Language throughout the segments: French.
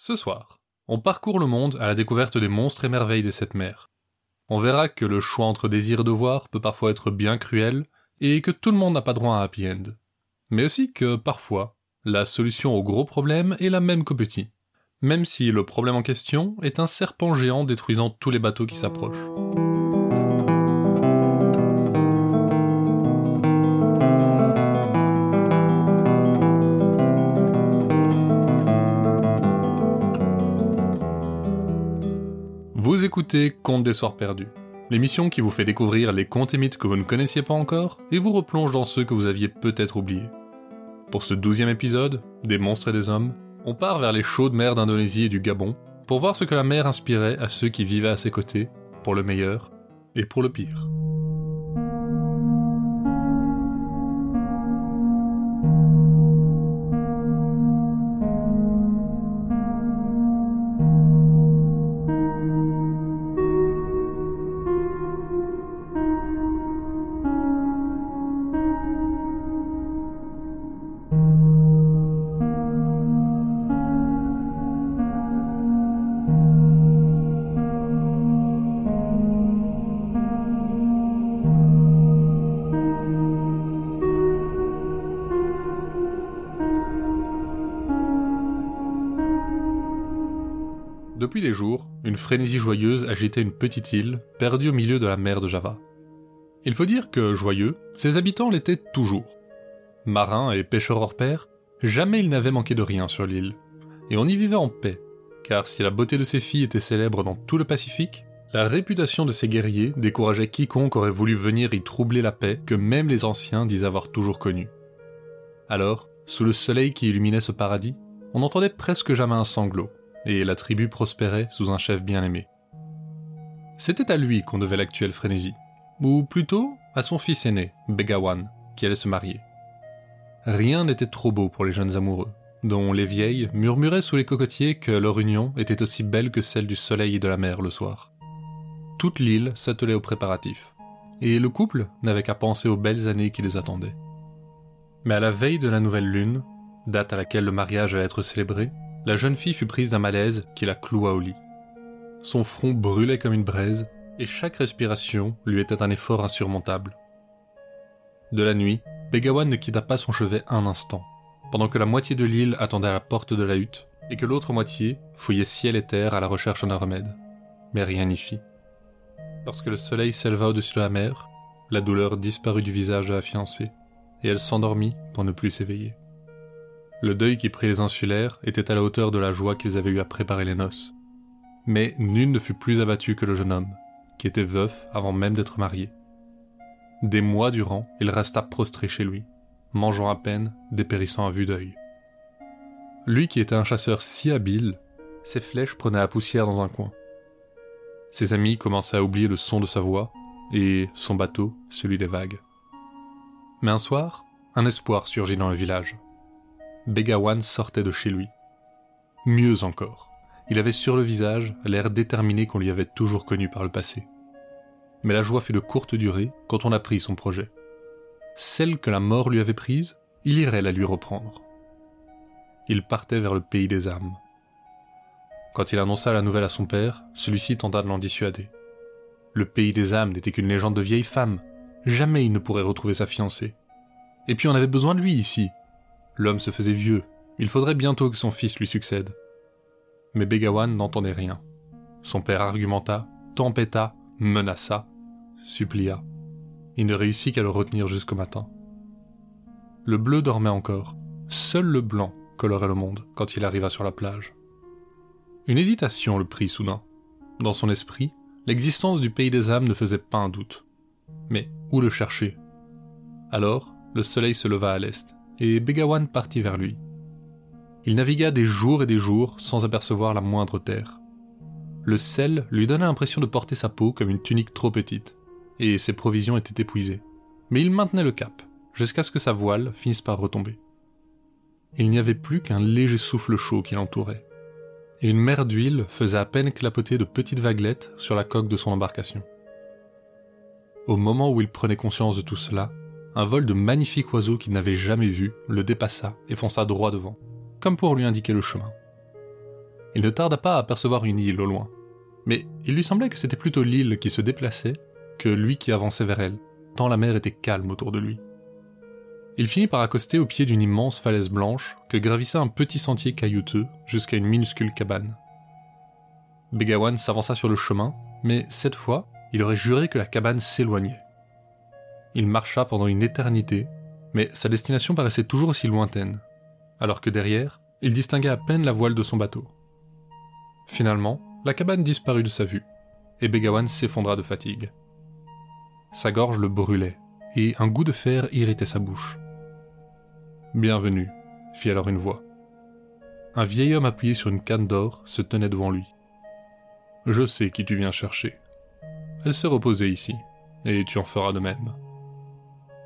Ce soir, on parcourt le monde à la découverte des monstres et merveilles des sept mers. On verra que le choix entre désir et devoir peut parfois être bien cruel, et que tout le monde n'a pas droit à un happy end. Mais aussi que, parfois, la solution au gros problème est la même qu'au petit. Même si le problème en question est un serpent géant détruisant tous les bateaux qui s'approchent. Vous écoutez Contes des Soirs Perdus, l'émission qui vous fait découvrir les contes et mythes que vous ne connaissiez pas encore et vous replonge dans ceux que vous aviez peut-être oubliés. Pour ce douzième épisode, des monstres et des hommes, on part vers les chaudes mers d'Indonésie et du Gabon pour voir ce que la mer inspirait à ceux qui vivaient à ses côtés, pour le meilleur et pour le pire. Depuis des jours, une frénésie joyeuse agitait une petite île, perdue au milieu de la mer de Java. Il faut dire que, joyeux, ses habitants l'étaient toujours. Marins et pêcheurs hors pair, jamais ils n'avaient manqué de rien sur l'île. Et on y vivait en paix, car si la beauté de ses filles était célèbre dans tout le Pacifique, la réputation de ses guerriers décourageait quiconque aurait voulu venir y troubler la paix que même les anciens disent avoir toujours connue. Alors, sous le soleil qui illuminait ce paradis, on n'entendait presque jamais un sanglot, et la tribu prospérait sous un chef bien aimé. C'était à lui qu'on devait l'actuelle frénésie, ou plutôt à son fils aîné, Begawan, qui allait se marier. Rien n'était trop beau pour les jeunes amoureux, dont les vieilles murmuraient sous les cocotiers que leur union était aussi belle que celle du soleil et de la mer le soir. Toute l'île s'attelait aux préparatifs, et le couple n'avait qu'à penser aux belles années qui les attendaient. Mais à la veille de la nouvelle lune, date à laquelle le mariage allait être célébré, la jeune fille fut prise d'un malaise qui la cloua au lit. Son front brûlait comme une braise, et chaque respiration lui était un effort insurmontable. De la nuit, Begawan ne quitta pas son chevet un instant, pendant que la moitié de l'île attendait à la porte de la hutte, et que l'autre moitié fouillait ciel et terre à la recherche d'un remède. Mais rien n'y fit. Lorsque le soleil s'éleva au-dessus de la mer, la douleur disparut du visage de la fiancée, et elle s'endormit pour ne plus s'éveiller. Le deuil qui prit les insulaires était à la hauteur de la joie qu'ils avaient eu à préparer les noces. Mais nul ne fut plus abattu que le jeune homme, qui était veuf avant même d'être marié. Des mois durant, il resta prostré chez lui, mangeant à peine, dépérissant à vue d'œil. Lui qui était un chasseur si habile, ses flèches prenaient la poussière dans un coin. Ses amis commençaient à oublier le son de sa voix, et son bateau, celui des vagues. Mais un soir, un espoir surgit dans le village. Begawan sortait de chez lui. Mieux encore, il avait sur le visage l'air déterminé qu'on lui avait toujours connu par le passé. Mais la joie fut de courte durée quand on apprit son projet. Celle que la mort lui avait prise, il irait la lui reprendre. Il partait vers le pays des âmes. Quand il annonça la nouvelle à son père, celui-ci tenta de l'en dissuader. Le pays des âmes n'était qu'une légende de vieille femme. Jamais il ne pourrait retrouver sa fiancée. Et puis on avait besoin de lui ici, L'homme se faisait vieux, il faudrait bientôt que son fils lui succède. Mais Begawan n'entendait rien. Son père argumenta, tempêta, menaça, supplia. Il ne réussit qu'à le retenir jusqu'au matin. Le bleu dormait encore. Seul le blanc colorait le monde quand il arriva sur la plage. Une hésitation le prit soudain. Dans son esprit, l'existence du pays des âmes ne faisait pas un doute. Mais où le chercher? Alors, le soleil se leva à l'est et Begawan partit vers lui. Il navigua des jours et des jours sans apercevoir la moindre terre. Le sel lui donna l'impression de porter sa peau comme une tunique trop petite, et ses provisions étaient épuisées. Mais il maintenait le cap, jusqu'à ce que sa voile finisse par retomber. Il n'y avait plus qu'un léger souffle chaud qui l'entourait, et une mer d'huile faisait à peine clapoter de petites vaguelettes sur la coque de son embarcation. Au moment où il prenait conscience de tout cela, un vol de magnifiques oiseaux qu'il n'avait jamais vu le dépassa et fonça droit devant, comme pour lui indiquer le chemin. il ne tarda pas à apercevoir une île au loin. Mais il lui semblait que c'était plutôt l'île qui se déplaçait que lui qui avançait vers elle, tant la mer était calme autour de lui. Il finit par accoster au pied d'une immense falaise blanche que gravissait un petit sentier caillouteux jusqu'à une minuscule cabane. Begawan s'avança sur le chemin, mais cette fois, il aurait juré que la cabane s'éloignait. Il marcha pendant une éternité, mais sa destination paraissait toujours aussi lointaine, alors que derrière, il distinguait à peine la voile de son bateau. Finalement, la cabane disparut de sa vue, et Begawan s'effondra de fatigue. Sa gorge le brûlait, et un goût de fer irritait sa bouche. Bienvenue, fit alors une voix. Un vieil homme appuyé sur une canne d'or se tenait devant lui. Je sais qui tu viens chercher. Elle s'est reposée ici, et tu en feras de même.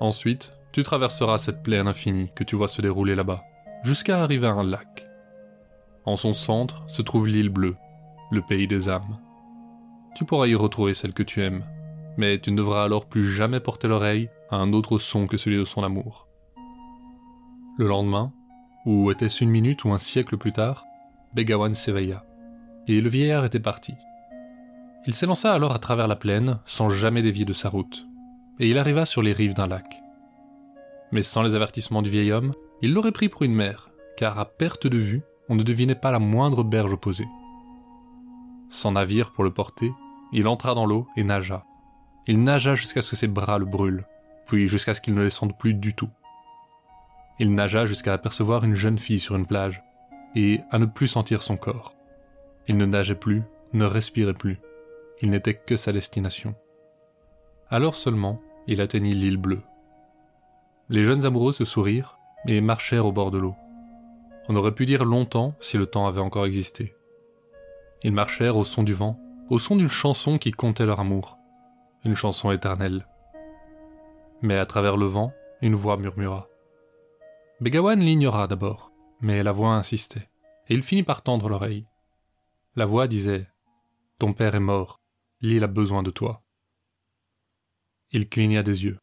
Ensuite, tu traverseras cette plaine infinie que tu vois se dérouler là-bas, jusqu'à arriver à un lac. En son centre se trouve l'île bleue, le pays des âmes. Tu pourras y retrouver celle que tu aimes, mais tu ne devras alors plus jamais porter l'oreille à un autre son que celui de son amour. Le lendemain, ou était-ce une minute ou un siècle plus tard, Begawan s'éveilla, et le vieillard était parti. Il s'élança alors à travers la plaine sans jamais dévier de sa route, et il arriva sur les rives d'un lac. Mais sans les avertissements du vieil homme, il l'aurait pris pour une mer, car à perte de vue, on ne devinait pas la moindre berge opposée. Sans navire pour le porter, il entra dans l'eau et nagea. Il nagea jusqu'à ce que ses bras le brûlent, puis jusqu'à ce qu'il ne les sente plus du tout. Il nagea jusqu'à apercevoir une jeune fille sur une plage, et à ne plus sentir son corps. Il ne nageait plus, ne respirait plus. Il n'était que sa destination. Alors seulement, il atteignit l'île bleue. Les jeunes amoureux se sourirent et marchèrent au bord de l'eau. On aurait pu dire longtemps si le temps avait encore existé. Ils marchèrent au son du vent, au son d'une chanson qui comptait leur amour, une chanson éternelle. Mais à travers le vent, une voix murmura. Begawan l'ignora d'abord, mais la voix insistait, et il finit par tendre l'oreille. La voix disait Ton père est mort, l'île a besoin de toi. Il cligna des yeux.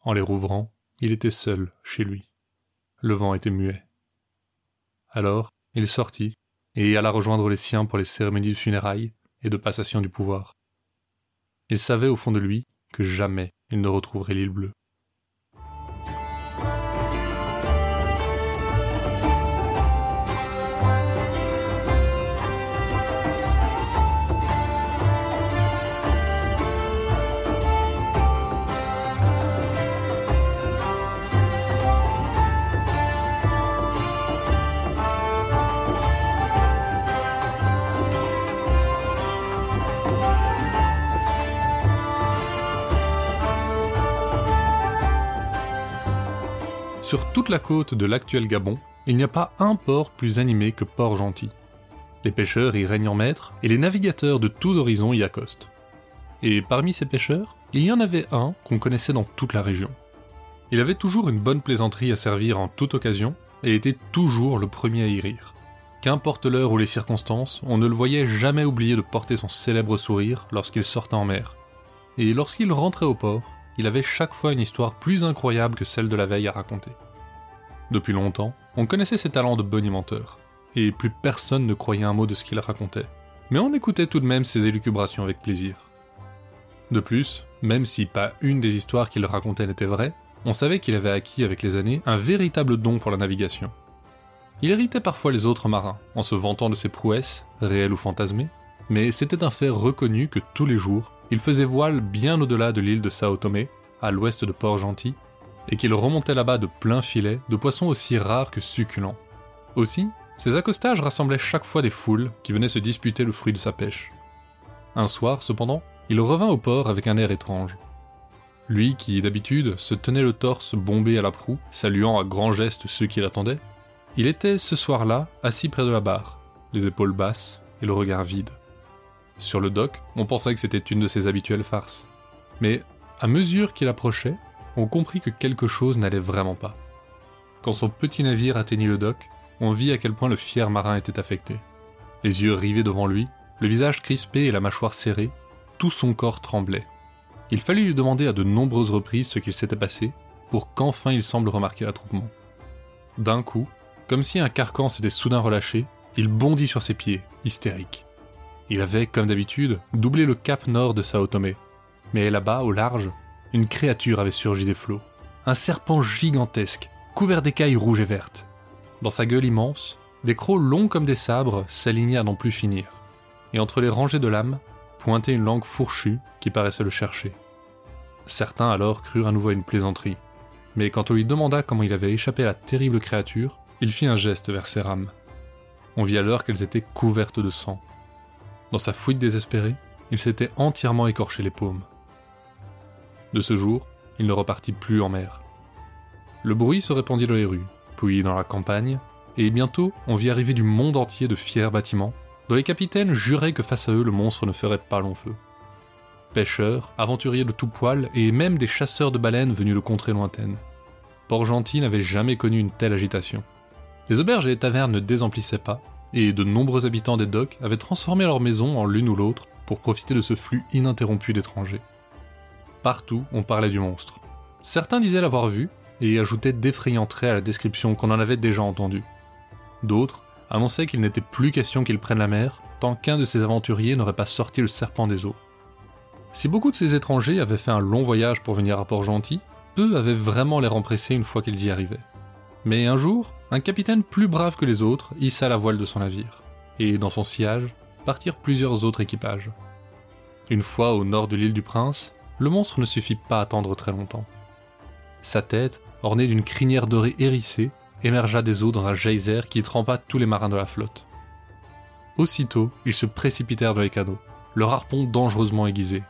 En les rouvrant, il était seul chez lui. Le vent était muet. Alors, il sortit et alla rejoindre les siens pour les cérémonies de funérailles et de passation du pouvoir. Il savait au fond de lui que jamais il ne retrouverait l'île bleue. Sur toute la côte de l'actuel Gabon, il n'y a pas un port plus animé que Port-Gentil. Les pêcheurs y règnent en maître et les navigateurs de tous horizons y accostent. Et parmi ces pêcheurs, il y en avait un qu'on connaissait dans toute la région. Il avait toujours une bonne plaisanterie à servir en toute occasion et était toujours le premier à y rire. Qu'importe l'heure ou les circonstances, on ne le voyait jamais oublier de porter son célèbre sourire lorsqu'il sortait en mer. Et lorsqu'il rentrait au port, il avait chaque fois une histoire plus incroyable que celle de la veille à raconter. Depuis longtemps, on connaissait ses talents de bonimenteur, et plus personne ne croyait un mot de ce qu'il racontait, mais on écoutait tout de même ses élucubrations avec plaisir. De plus, même si pas une des histoires qu'il racontait n'était vraie, on savait qu'il avait acquis avec les années un véritable don pour la navigation. Il irritait parfois les autres marins, en se vantant de ses prouesses, réelles ou fantasmées, mais c'était un fait reconnu que tous les jours, il faisait voile bien au-delà de l'île de Sao Tomé, à l'ouest de Port-Gentil, et qu'il remontait là-bas de plein filet de poissons aussi rares que succulents. Aussi, ces accostages rassemblaient chaque fois des foules qui venaient se disputer le fruit de sa pêche. Un soir, cependant, il revint au port avec un air étrange. Lui qui, d'habitude, se tenait le torse bombé à la proue, saluant à grands gestes ceux qui l'attendaient, il était ce soir-là assis près de la barre, les épaules basses et le regard vide. Sur le dock, on pensait que c'était une de ses habituelles farces. Mais à mesure qu'il approchait, on comprit que quelque chose n'allait vraiment pas. Quand son petit navire atteignit le dock, on vit à quel point le fier marin était affecté. Les yeux rivés devant lui, le visage crispé et la mâchoire serrée, tout son corps tremblait. Il fallut lui demander à de nombreuses reprises ce qu'il s'était passé pour qu'enfin il semble remarquer l'attroupement. D'un coup, comme si un carcan s'était soudain relâché, il bondit sur ses pieds, hystérique. Il avait, comme d'habitude, doublé le cap nord de Sao Tomé. Mais là-bas, au large, une créature avait surgi des flots. Un serpent gigantesque, couvert d'écailles rouges et vertes. Dans sa gueule immense, des crocs longs comme des sabres s'alignaient à n'en plus finir. Et entre les rangées de lames, pointait une langue fourchue qui paraissait le chercher. Certains alors crurent à nouveau à une plaisanterie. Mais quand on lui demanda comment il avait échappé à la terrible créature, il fit un geste vers ses rames. On vit alors qu'elles étaient couvertes de sang. Dans sa fuite désespérée, il s'était entièrement écorché les paumes. De ce jour, il ne repartit plus en mer. Le bruit se répandit dans les rues, puis dans la campagne, et bientôt on vit arriver du monde entier de fiers bâtiments, dont les capitaines juraient que face à eux le monstre ne ferait pas long feu. Pêcheurs, aventuriers de tout poil, et même des chasseurs de baleines venus de contrées lointaines. Port-Gentil n'avait jamais connu une telle agitation. Les auberges et les tavernes ne désemplissaient pas, et de nombreux habitants des docks avaient transformé leurs maisons en l'une ou l'autre pour profiter de ce flux ininterrompu d'étrangers. Partout, on parlait du monstre. Certains disaient l'avoir vu, et ajoutaient d'effrayants traits à la description qu'on en avait déjà entendue. D'autres annonçaient qu'il n'était plus question qu'il prenne la mer tant qu'un de ces aventuriers n'aurait pas sorti le serpent des eaux. Si beaucoup de ces étrangers avaient fait un long voyage pour venir à Port-Gentil, peu avaient vraiment l'air empressés une fois qu'ils y arrivaient. Mais un jour, un capitaine plus brave que les autres hissa la voile de son navire, et dans son sillage partirent plusieurs autres équipages. Une fois au nord de l'île du Prince, le monstre ne se fit pas attendre très longtemps. Sa tête, ornée d'une crinière dorée hérissée, émergea des eaux dans un geyser qui trempa tous les marins de la flotte. Aussitôt, ils se précipitèrent dans les canaux, leur harpon dangereusement aiguisé.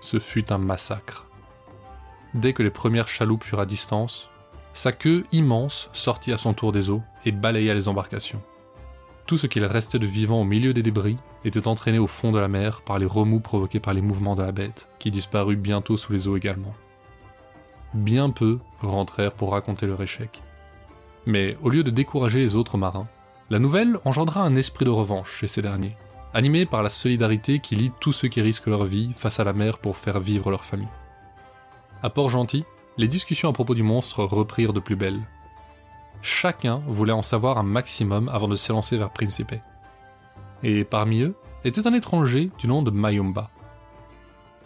Ce fut un massacre. Dès que les premières chaloupes furent à distance, sa queue immense sortit à son tour des eaux et balaya les embarcations. Tout ce qu'il restait de vivant au milieu des débris était entraîné au fond de la mer par les remous provoqués par les mouvements de la bête, qui disparut bientôt sous les eaux également. Bien peu rentrèrent pour raconter leur échec. Mais au lieu de décourager les autres marins, la nouvelle engendra un esprit de revanche chez ces derniers, animé par la solidarité qui lie tous ceux qui risquent leur vie face à la mer pour faire vivre leur famille. À Port-Gentil, les discussions à propos du monstre reprirent de plus belle. Chacun voulait en savoir un maximum avant de s'élancer vers Principe. Et parmi eux était un étranger du nom de Mayumba.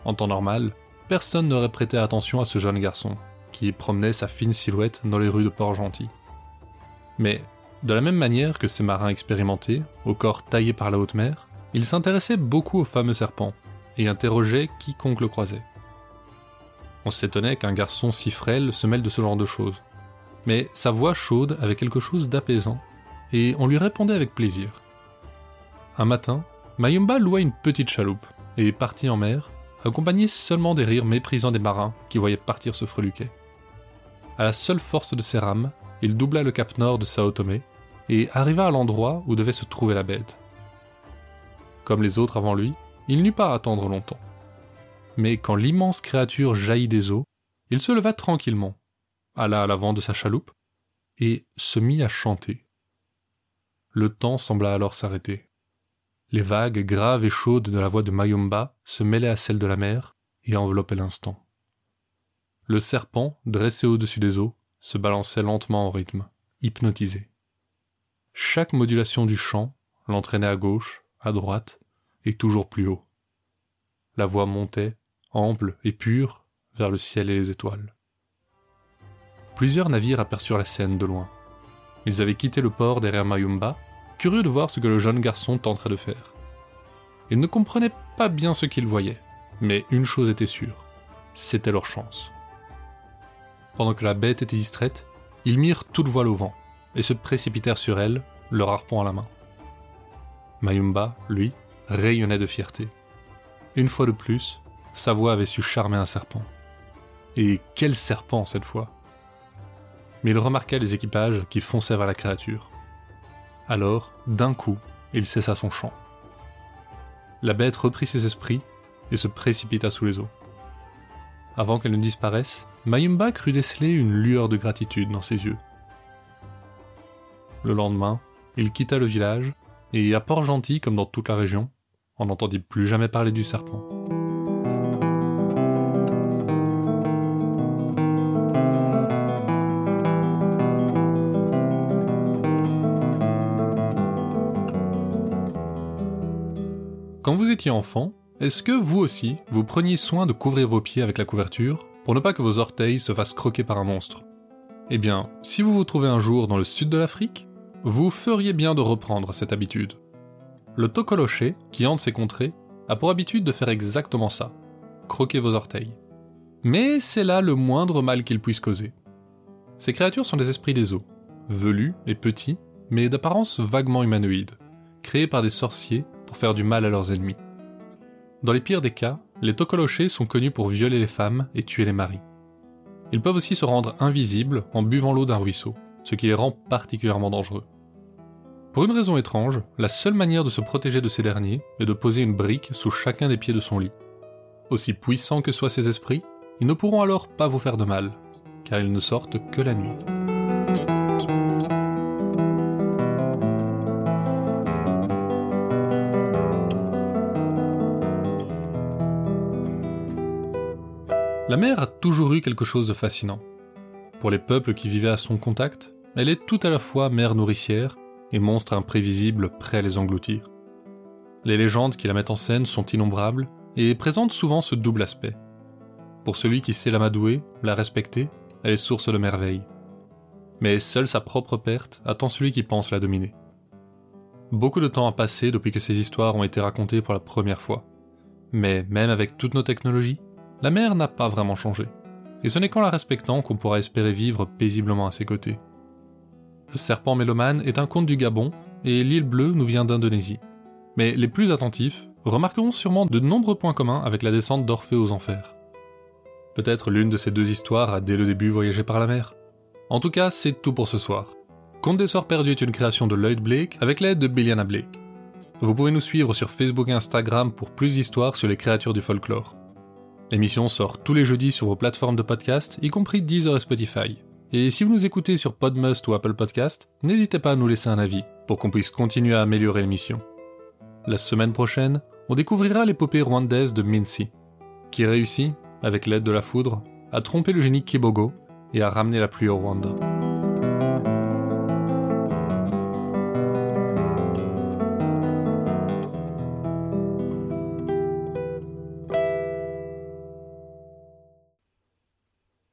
En temps normal, personne n'aurait prêté attention à ce jeune garçon, qui promenait sa fine silhouette dans les rues de Port-Gentil. Mais, de la même manière que ces marins expérimentés, au corps taillé par la haute mer, il s'intéressait beaucoup au fameux serpent, et interrogeait quiconque le croisait. On s'étonnait qu'un garçon si frêle se mêle de ce genre de choses. Mais sa voix chaude avait quelque chose d'apaisant, et on lui répondait avec plaisir. Un matin, Mayumba loua une petite chaloupe, et partit en mer, accompagné seulement des rires méprisants des marins qui voyaient partir ce freluquet. À la seule force de ses rames, il doubla le cap nord de Sao Tomé et arriva à l'endroit où devait se trouver la bête. Comme les autres avant lui, il n'eut pas à attendre longtemps. Mais quand l'immense créature jaillit des eaux, il se leva tranquillement, alla à l'avant de sa chaloupe, et se mit à chanter. Le temps sembla alors s'arrêter. Les vagues graves et chaudes de la voix de Mayumba se mêlaient à celles de la mer et enveloppaient l'instant. Le serpent, dressé au-dessus des eaux, se balançait lentement en rythme, hypnotisé. Chaque modulation du chant l'entraînait à gauche, à droite, et toujours plus haut. La voix montait, ample et pure, vers le ciel et les étoiles. Plusieurs navires aperçurent la scène de loin. Ils avaient quitté le port derrière Mayumba, curieux de voir ce que le jeune garçon tenterait de faire. Ils ne comprenaient pas bien ce qu'ils voyaient, mais une chose était sûre, c'était leur chance. Pendant que la bête était distraite, ils mirent toute voile au vent et se précipitèrent sur elle, leur harpon à la main. Mayumba, lui, rayonnait de fierté. Une fois de plus, sa voix avait su charmer un serpent. Et quel serpent cette fois? Mais il remarqua les équipages qui fonçaient vers la créature. Alors, d'un coup, il cessa son chant. La bête reprit ses esprits et se précipita sous les eaux. Avant qu'elle ne disparaisse, Mayumba crut déceler une lueur de gratitude dans ses yeux. Le lendemain, il quitta le village, et à Port-Gentil comme dans toute la région, on n'entendit plus jamais parler du serpent. Étiez enfant, est-ce que vous aussi, vous preniez soin de couvrir vos pieds avec la couverture pour ne pas que vos orteils se fassent croquer par un monstre? Eh bien, si vous vous trouvez un jour dans le sud de l'Afrique, vous feriez bien de reprendre cette habitude. Le tokoloché, qui hante ces contrées, a pour habitude de faire exactement ça, croquer vos orteils. Mais c'est là le moindre mal qu'il puisse causer. Ces créatures sont des esprits des eaux, velus et petits, mais d'apparence vaguement humanoïde, créés par des sorciers pour faire du mal à leurs ennemis. Dans les pires des cas, les tokolochés sont connus pour violer les femmes et tuer les maris. Ils peuvent aussi se rendre invisibles en buvant l'eau d'un ruisseau, ce qui les rend particulièrement dangereux. Pour une raison étrange, la seule manière de se protéger de ces derniers est de poser une brique sous chacun des pieds de son lit. Aussi puissants que soient ces esprits, ils ne pourront alors pas vous faire de mal, car ils ne sortent que la nuit. La mer a toujours eu quelque chose de fascinant. Pour les peuples qui vivaient à son contact, elle est tout à la fois mer nourricière et monstre imprévisible prêt à les engloutir. Les légendes qui la mettent en scène sont innombrables et présentent souvent ce double aspect. Pour celui qui sait l'amadouer, la respecter, elle est source de merveille. Mais seule sa propre perte attend celui qui pense la dominer. Beaucoup de temps a passé depuis que ces histoires ont été racontées pour la première fois. Mais même avec toutes nos technologies, la mer n'a pas vraiment changé. Et ce n'est qu'en la respectant qu'on pourra espérer vivre paisiblement à ses côtés. Le serpent mélomane est un conte du Gabon, et l'île bleue nous vient d'Indonésie. Mais les plus attentifs remarqueront sûrement de nombreux points communs avec la descente d'Orphée aux enfers. Peut-être l'une de ces deux histoires a dès le début voyagé par la mer. En tout cas, c'est tout pour ce soir. Conte des Soirs Perdus est une création de Lloyd Blake avec l'aide de Billiana Blake. Vous pouvez nous suivre sur Facebook et Instagram pour plus d'histoires sur les créatures du folklore. L'émission sort tous les jeudis sur vos plateformes de podcast, y compris Deezer et Spotify. Et si vous nous écoutez sur Podmust ou Apple Podcast, n'hésitez pas à nous laisser un avis pour qu'on puisse continuer à améliorer l'émission. La semaine prochaine, on découvrira l'épopée rwandaise de Mincy, qui réussit, avec l'aide de la foudre, à tromper le génie Kibogo et à ramener la pluie au Rwanda.